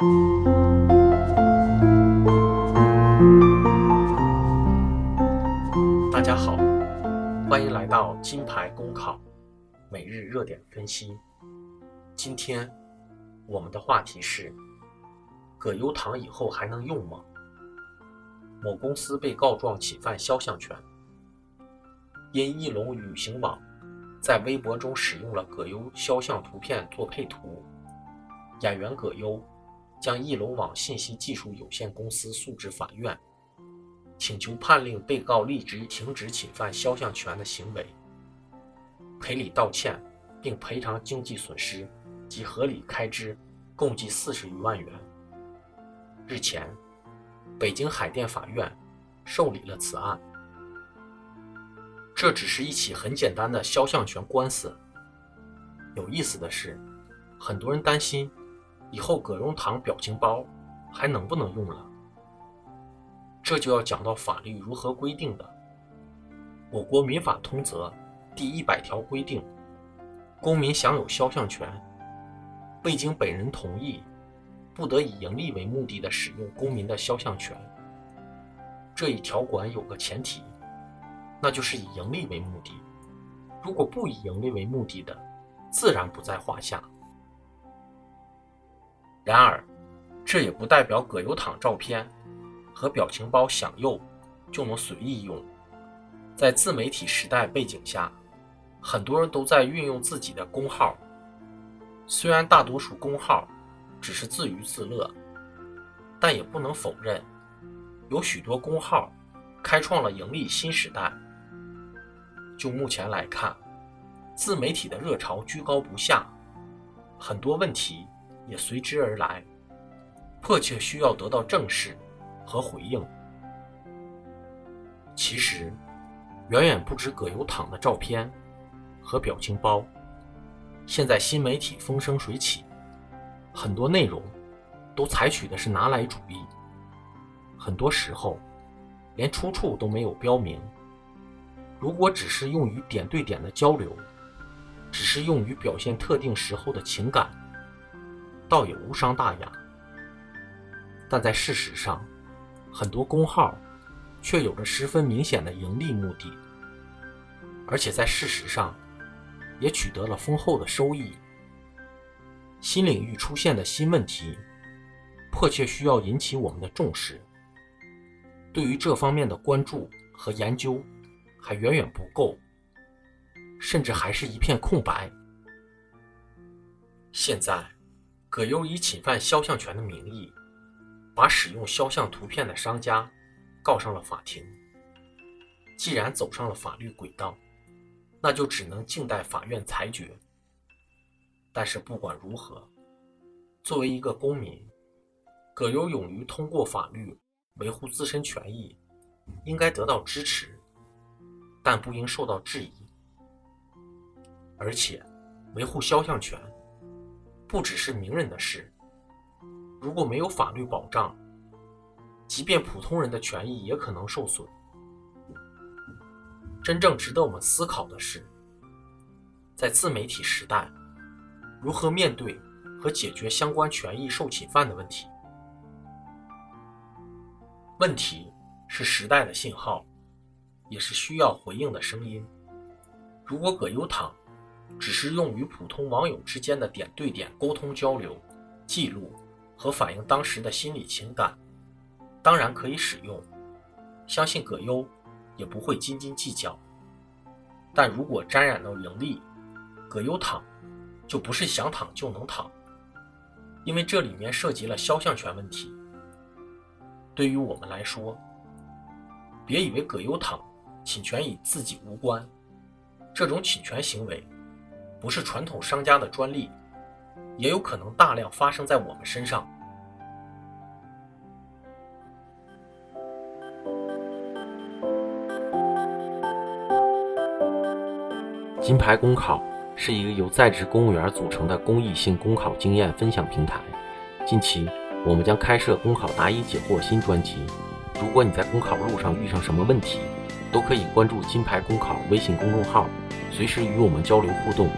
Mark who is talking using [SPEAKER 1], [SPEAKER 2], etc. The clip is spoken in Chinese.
[SPEAKER 1] 大家好，欢迎来到金牌公考每日热点分析。今天我们的话题是：葛优躺以后还能用吗？某公司被告状侵犯肖像权，因翼龙旅行网在微博中使用了葛优肖像图片做配图，演员葛优将翼龙网信息技术有限公司诉至法院。请求判令被告立即停止侵犯肖像权的行为，赔礼道歉，并赔偿经济损失及合理开支，共计四十余万元。日前，北京海淀法院受理了此案。这只是一起很简单的肖像权官司。有意思的是，很多人担心以后葛荣堂表情包还能不能用了。这就要讲到法律如何规定的。我国民法通则第一百条规定，公民享有肖像权，未经本人同意，不得以盈利为目的的使用公民的肖像权。这一条款有个前提，那就是以盈利为目的。如果不以盈利为目的的，自然不在话下。然而，这也不代表葛优躺照片。和表情包想用就能随意用，在自媒体时代背景下，很多人都在运用自己的公号。虽然大多数公号只是自娱自乐，但也不能否认，有许多公号开创了盈利新时代。就目前来看，自媒体的热潮居高不下，很多问题也随之而来，迫切需要得到正视。和回应，其实远远不止葛优躺的照片和表情包。现在新媒体风生水起，很多内容都采取的是拿来主义，很多时候连出处都没有标明。如果只是用于点对点的交流，只是用于表现特定时候的情感，倒也无伤大雅。但在事实上，很多公号却有着十分明显的盈利目的，而且在事实上也取得了丰厚的收益。新领域出现的新问题，迫切需要引起我们的重视。对于这方面的关注和研究还远远不够，甚至还是一片空白。现在，葛优以侵犯肖像权的名义。把使用肖像图片的商家告上了法庭。既然走上了法律轨道，那就只能静待法院裁决。但是不管如何，作为一个公民，葛优勇于通过法律维护自身权益，应该得到支持，但不应受到质疑。而且，维护肖像权不只是名人的事。如果没有法律保障，即便普通人的权益也可能受损。真正值得我们思考的是，在自媒体时代，如何面对和解决相关权益受侵犯的问题？问题是时代的信号，也是需要回应的声音。如果葛优躺只是用于普通网友之间的点对点沟通交流、记录。和反映当时的心理情感，当然可以使用，相信葛优也不会斤斤计较。但如果沾染到盈利，葛优躺就不是想躺就能躺，因为这里面涉及了肖像权问题。对于我们来说，别以为葛优躺侵权与自己无关，这种侵权行为不是传统商家的专利。也有可能大量发生在我们身上。金牌公考是一个由在职公务员组成的公益性公考经验分享平台。近期，我们将开设公考答疑解惑新专辑。如果你在公考路上遇上什么问题，都可以关注金牌公考微信公众号，随时与我们交流互动。